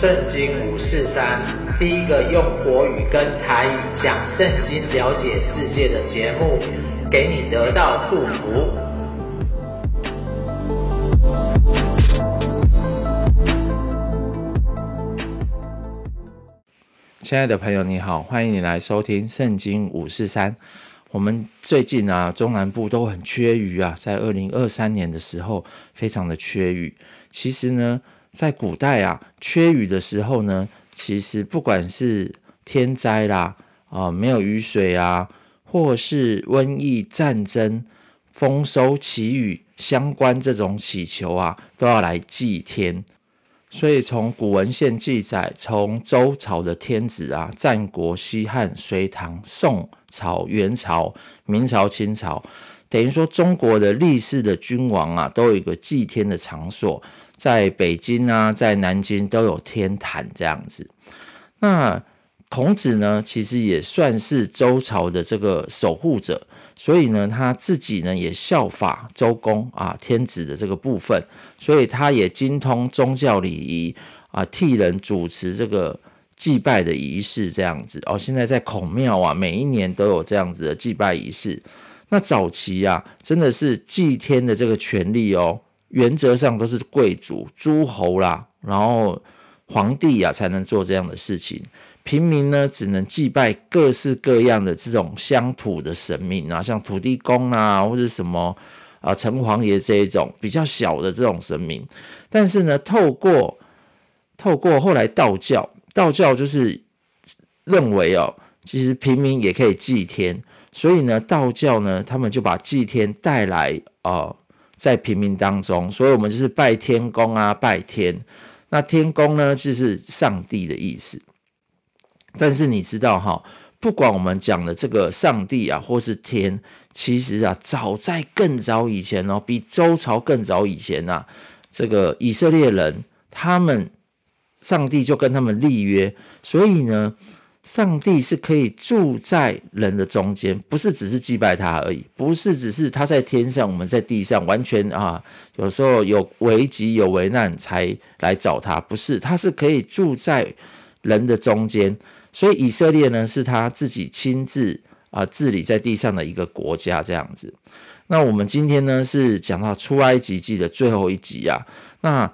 圣经五四三，第一个用国语跟台语讲圣经、了解世界的节目，给你得到祝福。亲爱的朋友，你好，欢迎你来收听圣经五四三。我们最近啊，中南部都很缺雨啊，在二零二三年的时候，非常的缺雨。其实呢，在古代啊，缺雨的时候呢，其实不管是天灾啦，啊，没有雨水啊，或是瘟疫、战争、丰收、祈雨相关这种祈求啊，都要来祭天。所以从古文献记载，从周朝的天子啊，战国、西汉、隋唐、宋朝、元朝、明朝、清朝，等于说中国的历世的君王啊，都有一个祭天的场所。在北京啊，在南京都有天坛这样子。那孔子呢，其实也算是周朝的这个守护者，所以呢，他自己呢也效法周公啊，天子的这个部分，所以他也精通宗教礼仪啊，替人主持这个祭拜的仪式这样子。哦，现在在孔庙啊，每一年都有这样子的祭拜仪式。那早期啊，真的是祭天的这个权利哦。原则上都是贵族、诸侯啦，然后皇帝啊才能做这样的事情。平民呢，只能祭拜各式各样的这种乡土的神明啊，像土地公啊，或者什么啊城隍爷这一种比较小的这种神明。但是呢，透过透过后来道教，道教就是认为哦，其实平民也可以祭天，所以呢，道教呢，他们就把祭天带来啊。在平民当中，所以我们就是拜天公啊，拜天。那天公呢，就是上帝的意思。但是你知道哈，不管我们讲的这个上帝啊，或是天，其实啊，早在更早以前哦，比周朝更早以前啊，这个以色列人他们，上帝就跟他们立约，所以呢。上帝是可以住在人的中间，不是只是祭拜他而已，不是只是他在天上，我们在地上，完全啊，有时候有危急有危难才来找他，不是，他是可以住在人的中间，所以以色列呢是他自己亲自啊治理在地上的一个国家这样子。那我们今天呢是讲到出埃及记的最后一集啊，那。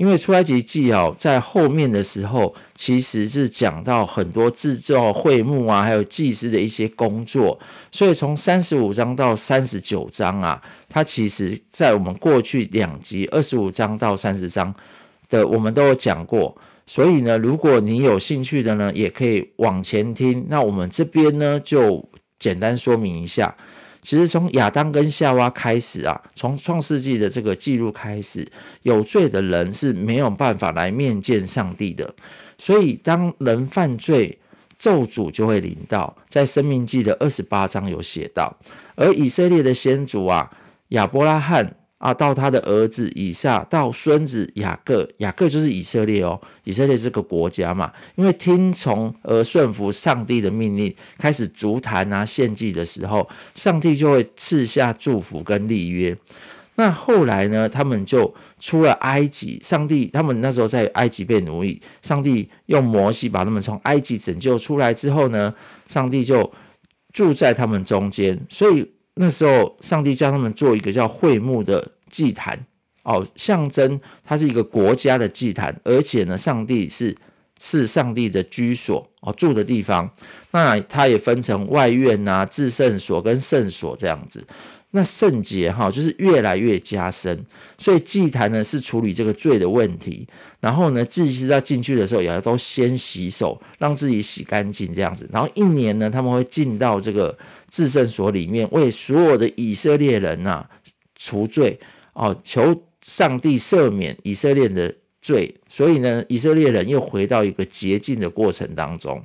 因为出埃及记哦，在后面的时候，其实是讲到很多制造会幕啊，还有祭司的一些工作，所以从三十五章到三十九章啊，它其实在我们过去两集二十五章到三十章的，我们都有讲过。所以呢，如果你有兴趣的呢，也可以往前听。那我们这边呢，就简单说明一下。其实从亚当跟夏娃开始啊，从创世纪的这个记录开始，有罪的人是没有办法来面见上帝的。所以当人犯罪，咒诅就会临到，在生命记的二十八章有写到。而以色列的先祖啊，亚伯拉罕。啊，到他的儿子以撒，到孙子雅各，雅各就是以色列哦，以色列这个国家嘛，因为听从而顺服上帝的命令，开始足坛啊献祭的时候，上帝就会赐下祝福跟立约。那后来呢，他们就出了埃及，上帝他们那时候在埃及被奴役，上帝用摩西把他们从埃及拯救出来之后呢，上帝就住在他们中间，所以。那时候，上帝叫他们做一个叫会幕的祭坛，哦，象征它是一个国家的祭坛，而且呢，上帝是是上帝的居所，哦，住的地方。那它也分成外院啊、至圣所跟圣所这样子。那圣洁哈，就是越来越加深，所以祭坛呢是处理这个罪的问题。然后呢，祭司要进去的时候，也要都先洗手，让自己洗干净这样子。然后一年呢，他们会进到这个至圣所里面，为所有的以色列人呐、啊、除罪哦，求上帝赦免以色列的罪。所以呢，以色列人又回到一个洁净的过程当中。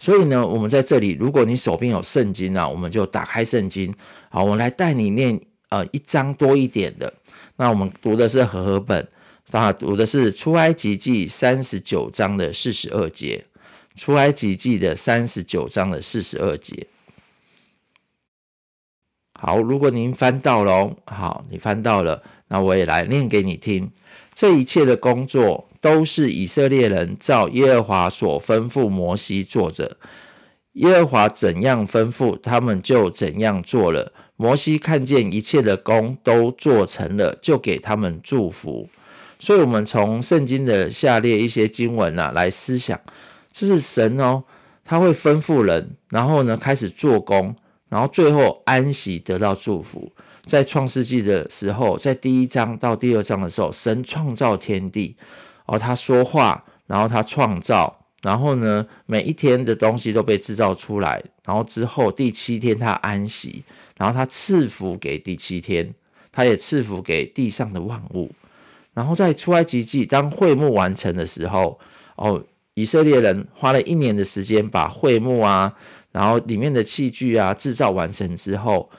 所以呢，我们在这里，如果你手边有圣经啊，我们就打开圣经，好，我来带你念呃一章多一点的。那我们读的是和合本，啊，读的是出埃及记三十九章的四十二节，出埃及记的三十九章的四十二节。好，如果您翻到了，好，你翻到了，那我也来念给你听。这一切的工作都是以色列人照耶和华所吩咐摩西做着。耶和华怎样吩咐，他们就怎样做了。摩西看见一切的工都做成了，就给他们祝福。所以，我们从圣经的下列一些经文啊来思想，这是神哦，他会吩咐人，然后呢开始做工，然后最后安息得到祝福。在创世纪的时候，在第一章到第二章的时候，神创造天地，哦，他说话，然后他创造。然后呢，每一天的东西都被制造出来，然后之后第七天他安息，然后他赐福给第七天，他也赐福给地上的万物。然后在出埃及记，当会幕完成的时候，哦，以色列人花了一年的时间把会幕啊，然后里面的器具啊制造完成之后，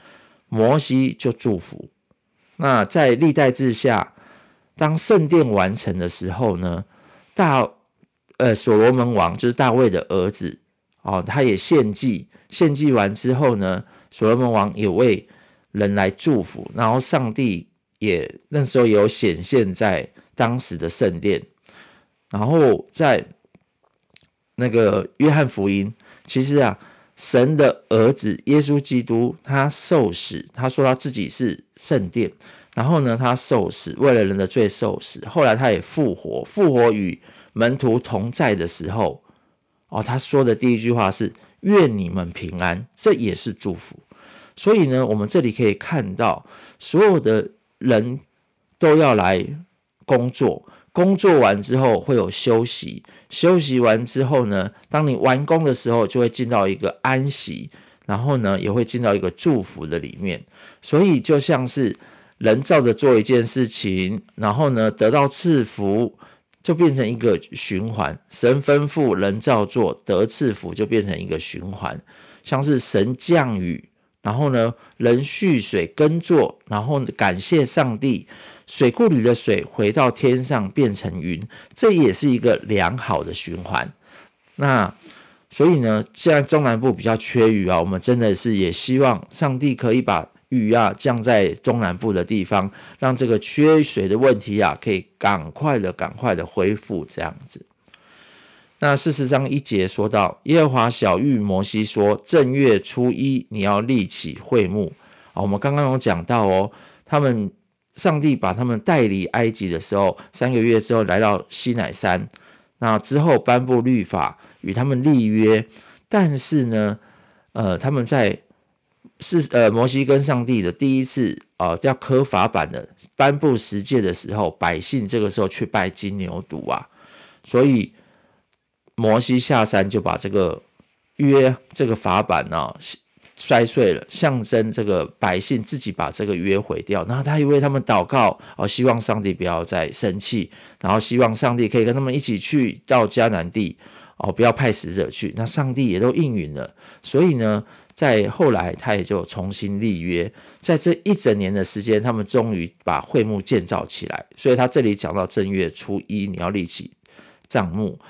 摩西就祝福。那在历代志下，当圣殿完成的时候呢，大。呃，所罗门王就是大卫的儿子哦，他也献祭，献祭完之后呢，所罗门王也为人来祝福，然后上帝也那时候有显现在当时的圣殿，然后在那个约翰福音，其实啊，神的儿子耶稣基督他受死，他说他自己是圣殿，然后呢，他受死为了人的罪受死，后来他也复活，复活与门徒同在的时候，哦，他说的第一句话是“愿你们平安”，这也是祝福。所以呢，我们这里可以看到，所有的人都要来工作，工作完之后会有休息，休息完之后呢，当你完工的时候，就会进到一个安息，然后呢，也会进到一个祝福的里面。所以就像是人照着做一件事情，然后呢，得到赐福。就变成一个循环，神吩咐人照做，得赐福，就变成一个循环。像是神降雨，然后呢，人蓄水耕作，然后感谢上帝，水库里的水回到天上变成云，这也是一个良好的循环。那所以呢，现在中南部比较缺雨啊，我们真的是也希望上帝可以把。雨啊，降在中南部的地方，让这个缺水的问题啊，可以赶快的、赶快的恢复这样子。那事实上一节说到，耶和华晓諭摩西说，正月初一你要立起会幕。啊，我们刚刚有讲到哦，他们上帝把他们带离埃及的时候，三个月之后来到西乃山，那之后颁布律法，与他们立约，但是呢，呃，他们在是呃，摩西跟上帝的第一次啊、呃，要刻法版的颁布十诫的时候，百姓这个时候去拜金牛犊啊，所以摩西下山就把这个约这个法版呢、啊、摔碎了，象征这个百姓自己把这个约毁掉。然后他也为他们祷告，哦，希望上帝不要再生气，然后希望上帝可以跟他们一起去到迦南地，哦，不要派使者去。那上帝也都应允了，所以呢。在后来，他也就重新立约，在这一整年的时间，他们终于把会幕建造起来。所以他这里讲到正月初一，你要立起帐幕，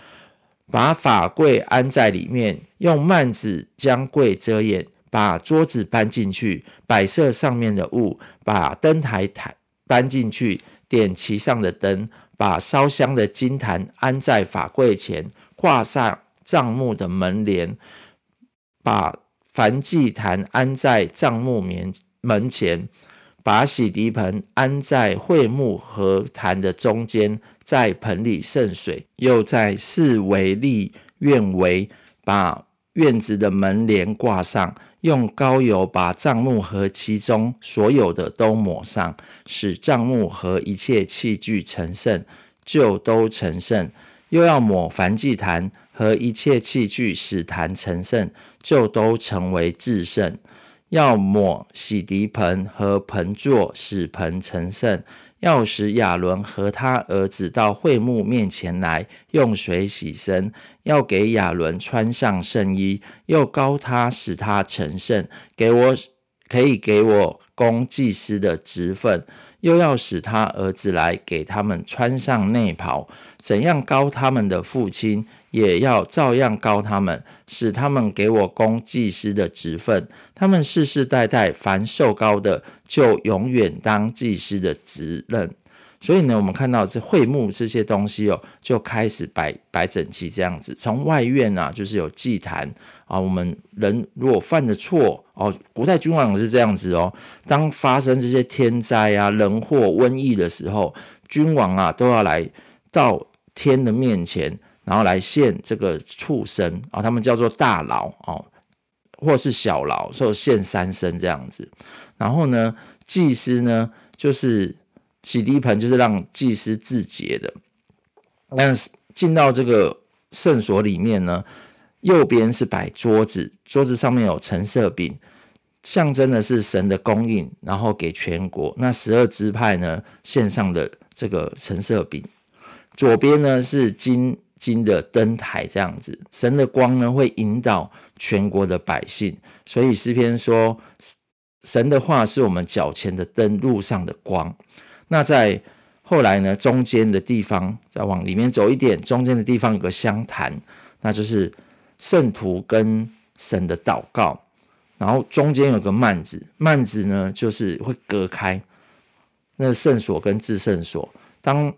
把法柜安在里面，用幔子将柜遮掩，把桌子搬进去，摆设上面的物，把灯台台搬进去，点其上的灯，把烧香的金坛安在法柜前，挂上帐幕的门帘，把梵祭坛安在帐幕门门前，把洗涤盆安在桧木和坛的中间，在盆里盛水，又在四围立院围，把院子的门帘挂上，用膏油把帐幕和其中所有的都抹上，使帐幕和一切器具成圣，就都成圣。又要抹燔祭坛和一切器具，使坛成圣，就都成为至圣。要抹洗涤盆和盆座，使盆成圣。要使亚伦和他儿子到会幕面前来，用水洗身。要给亚伦穿上圣衣，又高他，使他成圣。给我可以给我供祭司的职分。又要使他儿子来给他们穿上内袍，怎样膏他们的父亲，也要照样膏他们，使他们给我供祭司的职分。他们世世代代凡受膏的，就永远当祭司的职任。所以呢，我们看到这会幕这些东西哦，就开始摆摆整齐这样子。从外院啊，就是有祭坛啊，我们人如果犯了错哦，古代君王是这样子哦，当发生这些天灾啊、人祸、瘟疫的时候，君王啊都要来到天的面前，然后来献这个畜生啊，他们叫做大牢哦，或是小劳，就献三牲这样子。然后呢，祭司呢就是。洗涤盆就是让祭司自洁的，但是进到这个圣所里面呢，右边是摆桌子，桌子上面有橙色饼，象征的是神的供应，然后给全国。那十二支派呢献上的这个橙色饼，左边呢是金金的灯台这样子，神的光呢会引导全国的百姓，所以诗篇说，神的话是我们脚前的灯，路上的光。那在后来呢，中间的地方再往里面走一点，中间的地方有个香坛，那就是圣徒跟神的祷告。然后中间有个幔子，幔子呢就是会隔开那圣所跟至圣所。当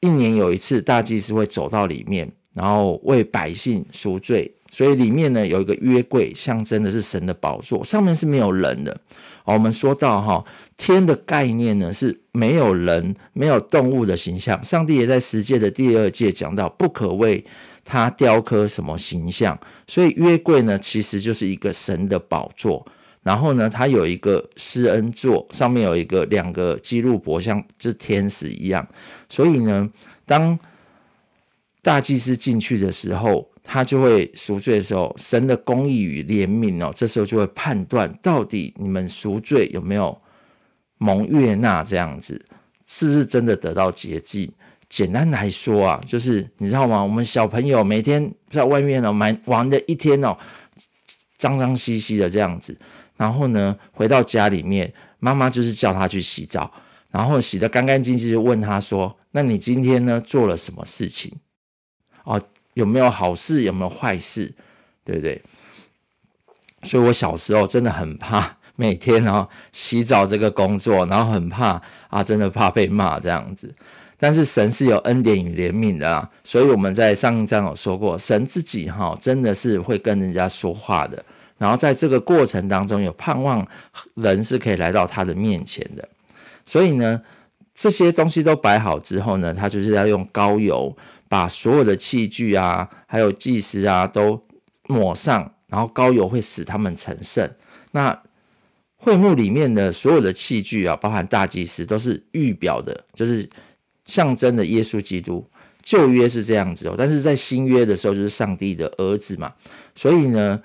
一年有一次，大祭司会走到里面，然后为百姓赎罪。所以里面呢有一个约柜，象征的是神的宝座，上面是没有人的。我们说到哈，天的概念呢是没有人、没有动物的形象。上帝也在十诫的第二诫讲到，不可为他雕刻什么形象。所以约柜呢其实就是一个神的宝座，然后呢它有一个施恩座，上面有一个两个基路伯，像是天使一样。所以呢，当大祭司进去的时候，他就会赎罪的时候，神的公义与怜悯哦，这时候就会判断到底你们赎罪有没有蒙悦纳这样子，是不是真的得到洁净？简单来说啊，就是你知道吗？我们小朋友每天在外面哦，玩玩的一天哦，脏脏兮兮的这样子，然后呢，回到家里面，妈妈就是叫他去洗澡，然后洗得干干净净，就问他说：“那你今天呢做了什么事情？”哦，有没有好事？有没有坏事？对不对？所以我小时候真的很怕每天哦洗澡这个工作，然后很怕啊，真的怕被骂这样子。但是神是有恩典与怜悯的啦，所以我们在上一章有说过，神自己哈真的是会跟人家说话的。然后在这个过程当中，有盼望人是可以来到他的面前的。所以呢，这些东西都摆好之后呢，他就是要用膏油。把所有的器具啊，还有祭司啊都抹上，然后膏油会使他们成圣。那会幕里面的所有的器具啊，包含大祭司，都是预表的，就是象征的耶稣基督。旧约是这样子哦，但是在新约的时候就是上帝的儿子嘛。所以呢，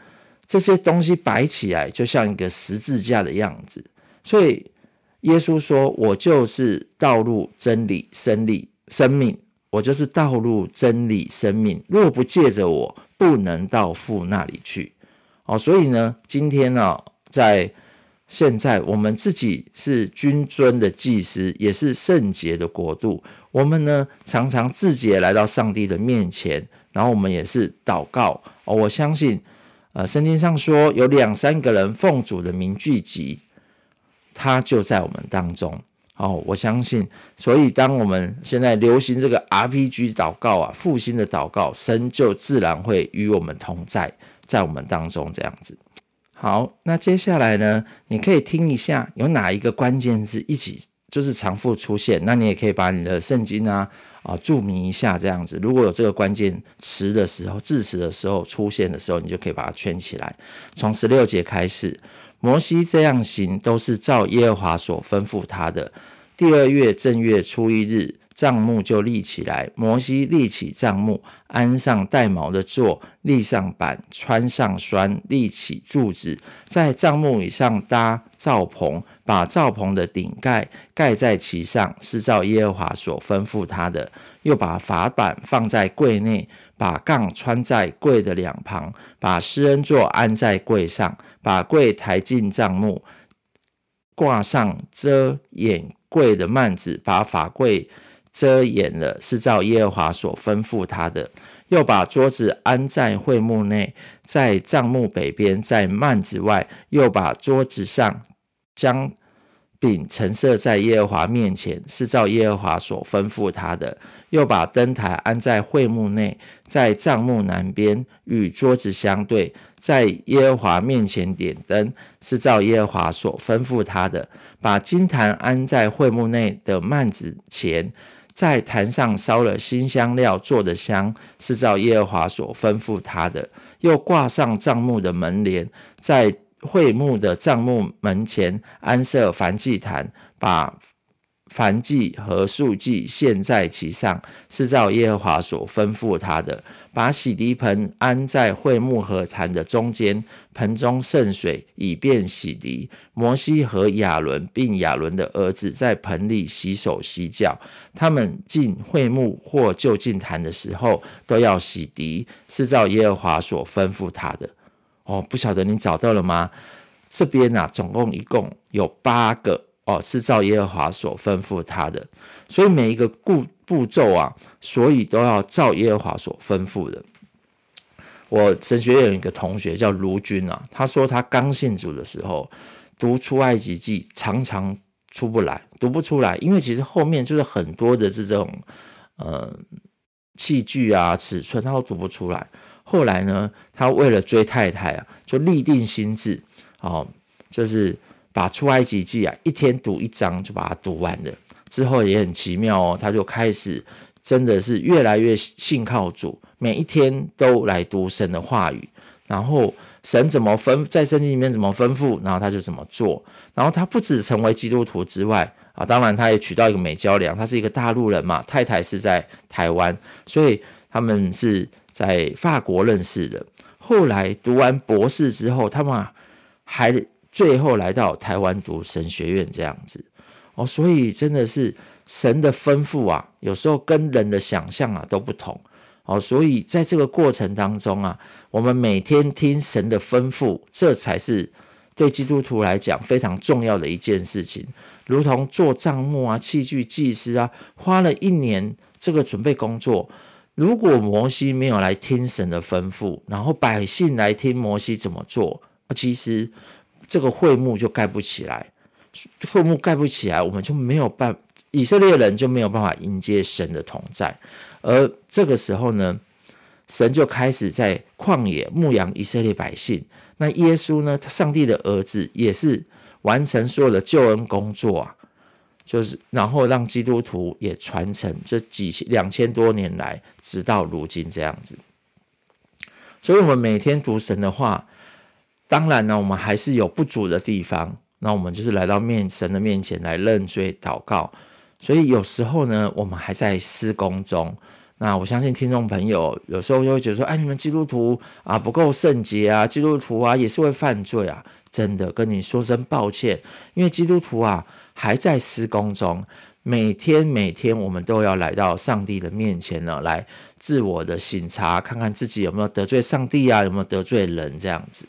这些东西摆起来就像一个十字架的样子。所以耶稣说：“我就是道路、真理、生理、生命。”我就是道路、真理、生命。若不借着我，不能到父那里去。哦，所以呢，今天呢、啊，在现在我们自己是君尊的祭司，也是圣洁的国度。我们呢，常常自己也来到上帝的面前，然后我们也是祷告。哦，我相信，呃，圣经上说有两三个人奉主的名聚集，他就在我们当中。哦，我相信，所以当我们现在流行这个 RPG 祷告啊，复兴的祷告，神就自然会与我们同在，在我们当中这样子。好，那接下来呢，你可以听一下有哪一个关键字一起就是重复出现，那你也可以把你的圣经啊啊注明一下这样子。如果有这个关键词的时候，字词的时候出现的时候，你就可以把它圈起来。从十六节开始。摩西这样行，都是照耶和华所吩咐他的。第二月正月初一日，帐幕就立起来。摩西立起帐幕，安上带毛的座，立上板，穿上栓，立起柱子，在帐幕以上搭罩棚，把罩棚的顶盖盖在其上，是照耶和华所吩咐他的。又把法板放在柜内，把杠穿在柜的两旁，把施恩座安在柜上，把柜抬进帐幕，挂上遮掩柜的幔子，把法柜遮掩了，是照耶和华所吩咐他的。又把桌子安在会幕内，在帐幕北边，在幔子外。又把桌子上将饼陈设在耶和华面前，是照耶和华所吩咐他的。又把灯台安在会幕内，在帐幕南边，与桌子相对，在耶和华面前点灯，是照耶和华所吩咐他的。把金坛安在会幕内的幔子前，在坛上烧了新香料做的香，是照耶和华所吩咐他的。又挂上帐幕的门帘，在会幕的帐幕门前安设燔祭坛，把凡祭和素祭献在其上，是照耶和华所吩咐他的。把洗涤盆安在会幕和坛的中间，盆中盛水，以便洗涤。摩西和亚伦并亚伦的儿子在盆里洗手洗脚。他们进会幕或就近坛的时候，都要洗涤，是照耶和华所吩咐他的。哦，不晓得你找到了吗？这边啊，总共一共有八个哦，是照耶和华所吩咐他的。所以每一个步步骤啊，所以都要照耶和华所吩咐的。我神学院有一个同学叫卢军啊，他说他刚信主的时候读出埃及记常常出不来，读不出来，因为其实后面就是很多的这种呃器具啊、尺寸，他都读不出来。后来呢，他为了追太太啊，就立定心智，哦，就是把出埃及记啊，一天读一章就把它读完了。之后也很奇妙哦，他就开始真的是越来越信靠主，每一天都来读神的话语，然后神怎么吩在圣经里面怎么吩咐，然后他就怎么做。然后他不止成为基督徒之外啊，当然他也娶到一个美娇娘，他是一个大陆人嘛，太太是在台湾，所以他们是。在法国认识的，后来读完博士之后，他们还最后来到台湾读神学院这样子哦，所以真的是神的吩咐啊，有时候跟人的想象啊都不同哦，所以在这个过程当中啊，我们每天听神的吩咐，这才是对基督徒来讲非常重要的一件事情，如同做帐目啊、器具、祭司啊，花了一年这个准备工作。如果摩西没有来听神的吩咐，然后百姓来听摩西怎么做，其实这个会幕就盖不起来。会幕盖不起来，我们就没有办，以色列人就没有办法迎接神的同在。而这个时候呢，神就开始在旷野牧养以色列百姓。那耶稣呢，上帝的儿子，也是完成所有的救恩工作啊。就是，然后让基督徒也传承这几两千多年来，直到如今这样子。所以，我们每天读神的话，当然呢，我们还是有不足的地方。那我们就是来到面神的面前来认罪祷告。所以有时候呢，我们还在施工中。那我相信听众朋友有时候就会觉得说，哎，你们基督徒啊不够圣洁啊，基督徒啊也是会犯罪啊。真的跟你说声抱歉，因为基督徒啊。还在施工中，每天每天我们都要来到上帝的面前呢，来自我的省察，看看自己有没有得罪上帝啊，有没有得罪人这样子。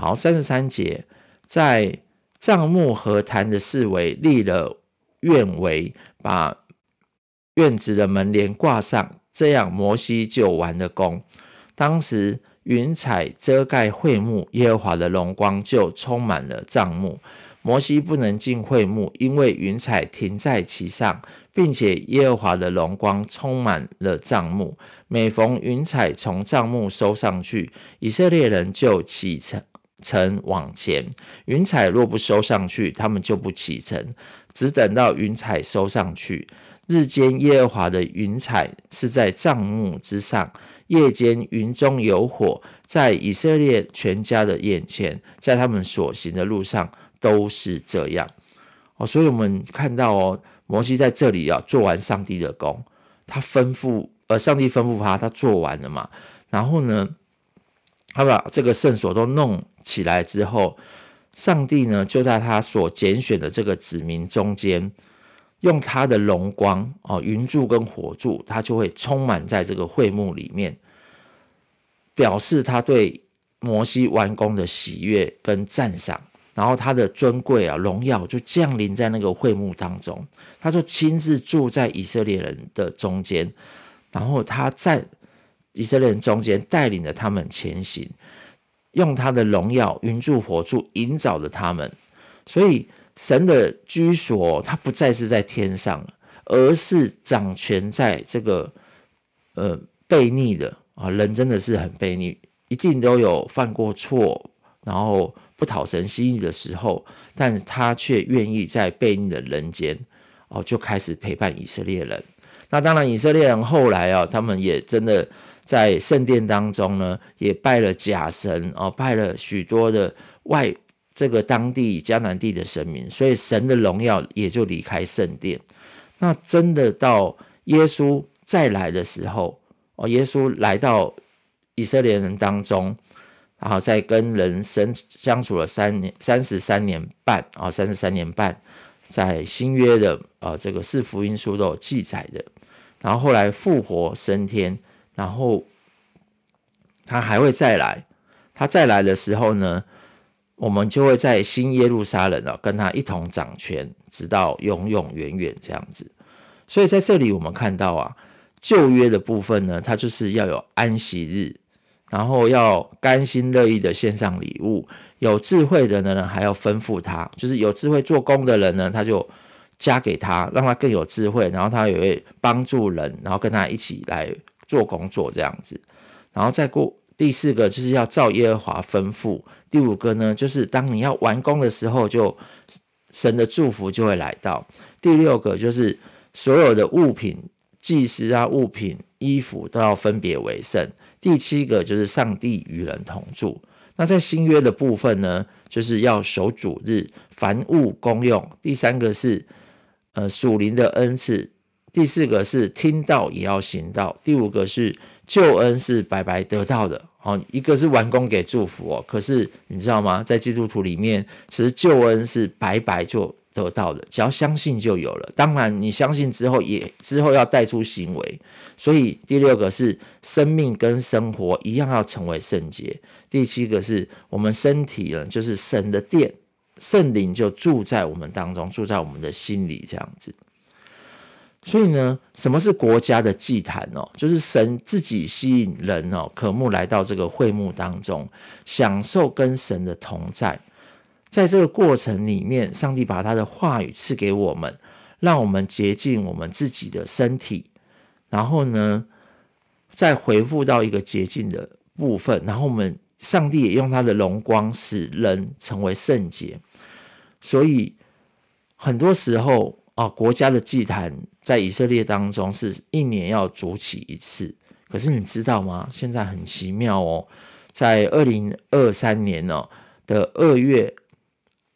好，三十三节，在帐幕和坛的四围立了院围，把院子的门帘挂上，这样摩西就完了工。当时云彩遮盖会幕，耶和华的荣光就充满了帐幕。摩西不能进会幕，因为云彩停在其上，并且耶和华的荣光充满了帐幕。每逢云彩从帐幕收上去，以色列人就启程程往前；云彩若不收上去，他们就不启程，只等到云彩收上去。日间耶和华的云彩是在帐幕之上，夜间云中有火，在以色列全家的眼前，在他们所行的路上。都是这样。哦，所以我们看到哦，摩西在这里啊做完上帝的工，他吩咐呃，上帝吩咐他，他做完了嘛，然后呢，他把这个圣所都弄起来之后，上帝呢就在他所拣选的这个子民中间，用他的荣光哦，云柱跟火柱，他就会充满在这个会幕里面，表示他对摩西完工的喜悦跟赞赏。然后他的尊贵啊，荣耀就降临在那个会幕当中，他就亲自住在以色列人的中间，然后他在以色列人中间带领着他们前行，用他的荣耀云柱火柱引导着他们。所以神的居所，他不再是在天上，而是掌权在这个呃悖逆的啊，人真的是很悖逆，一定都有犯过错，然后不讨神心意的时候，但他却愿意在悖逆的人间哦，就开始陪伴以色列人。那当然，以色列人后来啊，他们也真的在圣殿当中呢，也拜了假神哦，拜了许多的外这个当地迦南地的神明，所以神的荣耀也就离开圣殿。那真的到耶稣再来的时候，哦，耶稣来到以色列人当中，然后再跟人生相处了三年三十三年半啊，三十三年半。在新约的呃这个四福音书都有记载的，然后后来复活升天，然后他还会再来，他再来的时候呢，我们就会在新耶路撒冷啊跟他一同掌权，直到永永远远这样子。所以在这里我们看到啊，旧约的部分呢，它就是要有安息日。然后要甘心乐意的献上礼物，有智慧的人呢，还要吩咐他，就是有智慧做工的人呢，他就加给他，让他更有智慧，然后他也会帮助人，然后跟他一起来做工作这样子。然后再过第四个就是要照耶和华吩咐，第五个呢就是当你要完工的时候，就神的祝福就会来到。第六个就是所有的物品。祭司啊，物品、衣服都要分别为圣。第七个就是上帝与人同住。那在新约的部分呢，就是要守主日，凡物公用。第三个是呃属灵的恩赐。第四个是听到也要行道。第五个是救恩是白白得到的。哦，一个是完工给祝福哦。可是你知道吗？在基督徒里面，其实救恩是白白就。得到的，只要相信就有了。当然，你相信之后，也之后要带出行为。所以第六个是生命跟生活一样要成为圣洁。第七个是我们身体呢，就是神的殿，圣灵就住在我们当中，住在我们的心里这样子。所以呢，什么是国家的祭坛哦？就是神自己吸引人哦，渴慕来到这个会幕当中，享受跟神的同在。在这个过程里面，上帝把他的话语赐给我们，让我们洁净我们自己的身体，然后呢，再回复到一个洁净的部分，然后我们上帝也用他的荣光使人成为圣洁。所以很多时候啊，国家的祭坛在以色列当中是一年要筑起一次，可是你知道吗？现在很奇妙哦，在二零二三年呢的二月。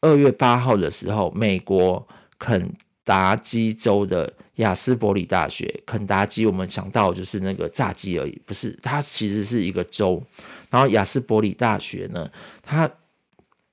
二月八号的时候，美国肯达基州的亚斯伯里大学，肯达基我们想到就是那个炸鸡而已，不是，它其实是一个州。然后亚斯伯里大学呢，它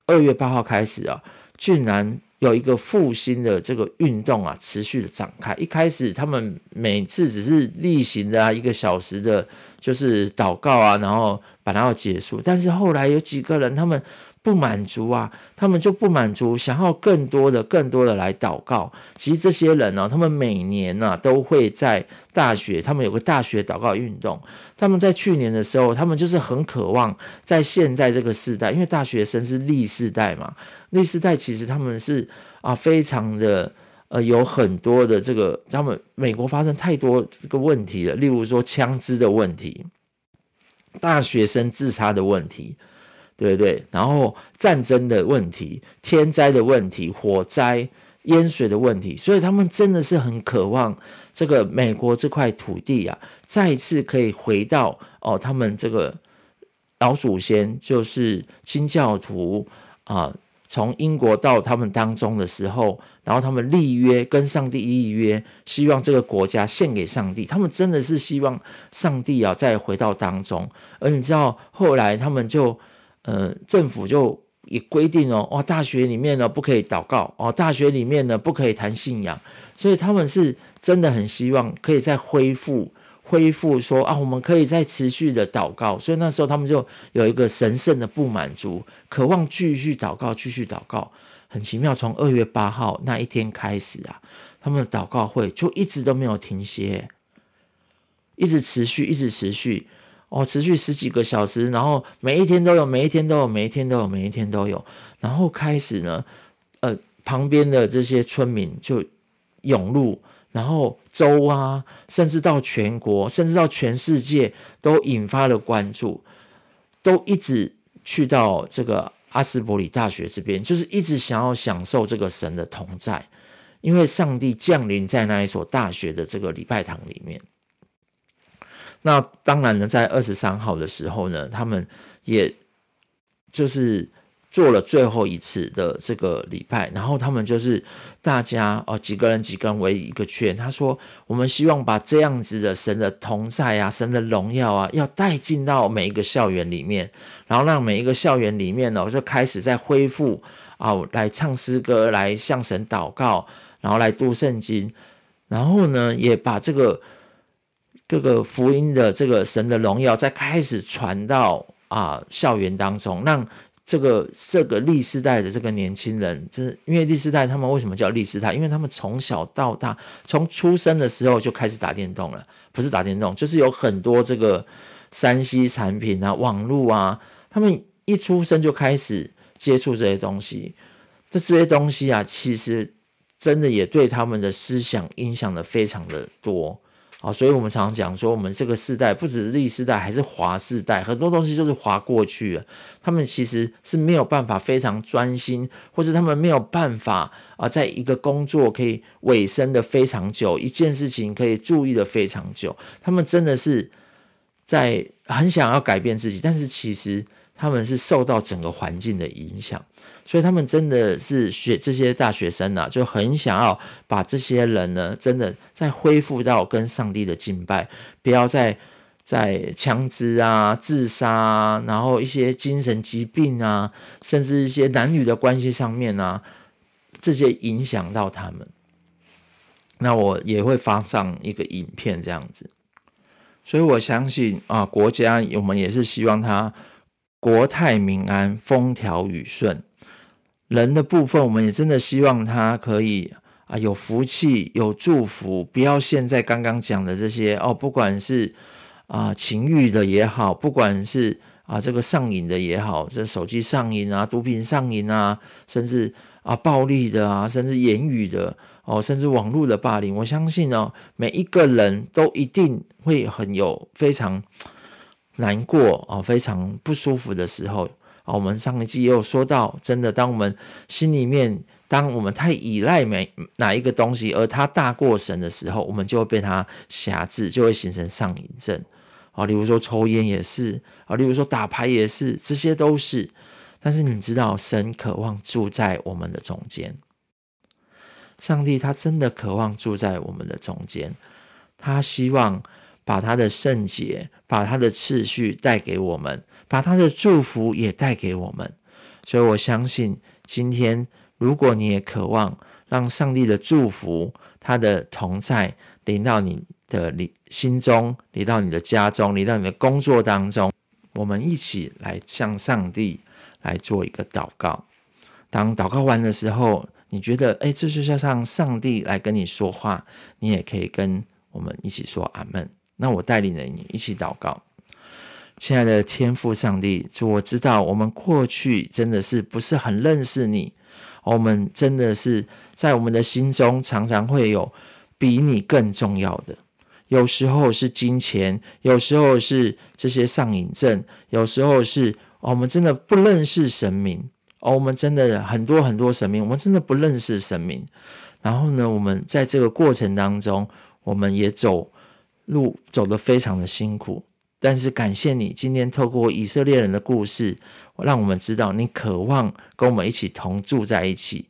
二月八号开始啊，竟然有一个复兴的这个运动啊，持续的展开。一开始他们每次只是例行的啊，一个小时的，就是祷告啊，然后把它要结束。但是后来有几个人他们。不满足啊，他们就不满足，想要更多的、更多的来祷告。其实这些人呢、啊，他们每年呢、啊、都会在大学，他们有个大学祷告运动。他们在去年的时候，他们就是很渴望在现在这个时代，因为大学生是 Z 世代嘛，Z 世代其实他们是啊非常的呃有很多的这个，他们美国发生太多这个问题了，例如说枪支的问题，大学生自杀的问题。对不对？然后战争的问题、天灾的问题、火灾、淹水的问题，所以他们真的是很渴望这个美国这块土地啊，再一次可以回到哦，他们这个老祖先就是清教徒啊，从英国到他们当中的时候，然后他们立约跟上帝立约，希望这个国家献给上帝。他们真的是希望上帝啊再回到当中，而你知道后来他们就。呃，政府就也规定哦，哦，大学里面呢不可以祷告哦，大学里面呢不可以谈信仰，所以他们是真的很希望可以再恢复，恢复说啊，我们可以再持续的祷告，所以那时候他们就有一个神圣的不满足，渴望继续祷告，继续祷告，很奇妙，从二月八号那一天开始啊，他们的祷告会就一直都没有停歇，一直持续，一直持续。哦，持续十几个小时，然后每一天都有，每一天都有，每一天都有，每一天都有。然后开始呢，呃旁边的这些村民就涌入，然后州啊，甚至到全国，甚至到全世界都引发了关注，都一直去到这个阿斯伯里大学这边，就是一直想要享受这个神的同在，因为上帝降临在那一所大学的这个礼拜堂里面。那当然呢，在二十三号的时候呢，他们也就是做了最后一次的这个礼拜，然后他们就是大家哦几个人几个人围一个圈，他说我们希望把这样子的神的同在啊，神的荣耀啊，要带进到每一个校园里面，然后让每一个校园里面呢、哦、就开始在恢复啊、哦，来唱诗歌，来向神祷告，然后来读圣经，然后呢也把这个。各个福音的这个神的荣耀在开始传到啊校园当中，让这个这个历世代的这个年轻人，就是因为历世代他们为什么叫历世代？因为他们从小到大，从出生的时候就开始打电动了，不是打电动，就是有很多这个三 C 产品啊、网络啊，他们一出生就开始接触这些东西，这这些东西啊，其实真的也对他们的思想影响的非常的多。好，所以我们常常讲说，我们这个世代不只是历世代，还是滑世代，很多东西就是滑过去了。他们其实是没有办法非常专心，或是他们没有办法啊，在一个工作可以尾声的非常久，一件事情可以注意的非常久。他们真的是在很想要改变自己，但是其实他们是受到整个环境的影响。所以他们真的是学这些大学生啊，就很想要把这些人呢，真的再恢复到跟上帝的敬拜，不要再在枪支啊、自杀啊，然后一些精神疾病啊，甚至一些男女的关系上面啊，这些影响到他们。那我也会发上一个影片这样子，所以我相信啊，国家我们也是希望他国泰民安、风调雨顺。人的部分，我们也真的希望他可以啊有福气、有祝福，不要现在刚刚讲的这些哦，不管是啊情欲的也好，不管是啊这个上瘾的也好，这手机上瘾啊、毒品上瘾啊，甚至啊暴力的啊，甚至言语的哦，甚至网络的霸凌，我相信哦，每一个人都一定会很有非常难过啊、哦，非常不舒服的时候啊。我们上一季也有说到，真的，当我们心里面，当我们太依赖每哪一个东西，而它大过神的时候，我们就会被它辖制，就会形成上瘾症。啊，例如说抽烟也是，啊，例如说打牌也是，这些都是。但是你知道，神渴望住在我们的中间，上帝他真的渴望住在我们的中间，他希望。把他的圣洁，把他的次序带给我们，把他的祝福也带给我们。所以我相信，今天如果你也渴望让上帝的祝福、他的同在临到你的里心中，临到你的家中，临到你的工作当中，我们一起来向上帝来做一个祷告。当祷告完的时候，你觉得，哎，这就是像上帝来跟你说话，你也可以跟我们一起说阿门。那我带领着你一起祷告，亲爱的天父上帝，主，我知道我们过去真的是不是很认识你，我们真的是在我们的心中常常会有比你更重要的，有时候是金钱，有时候是这些上瘾症，有时候是我们真的不认识神明，哦，我们真的很多很多神明，我们真的不认识神明，然后呢，我们在这个过程当中，我们也走。路走得非常的辛苦，但是感谢你今天透过以色列人的故事，让我们知道你渴望跟我们一起同住在一起。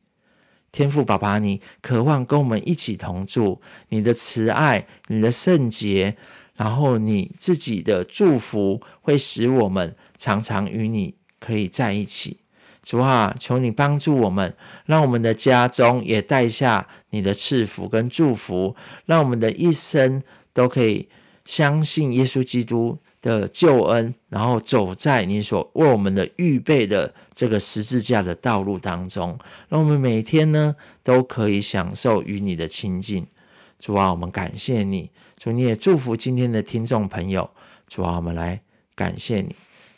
天父爸爸，你渴望跟我们一起同住，你的慈爱、你的圣洁，然后你自己的祝福，会使我们常常与你可以在一起。主啊，求你帮助我们，让我们的家中也带下你的赐福跟祝福，让我们的一生。都可以相信耶稣基督的救恩，然后走在你所为我们的预备的这个十字架的道路当中，让我们每天呢都可以享受与你的亲近。主啊，我们感谢你，主你也祝福今天的听众朋友。主啊，我们来感谢你，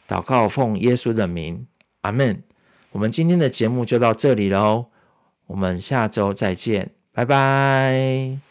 祷告奉耶稣的名，阿门。我们今天的节目就到这里喽，我们下周再见，拜拜。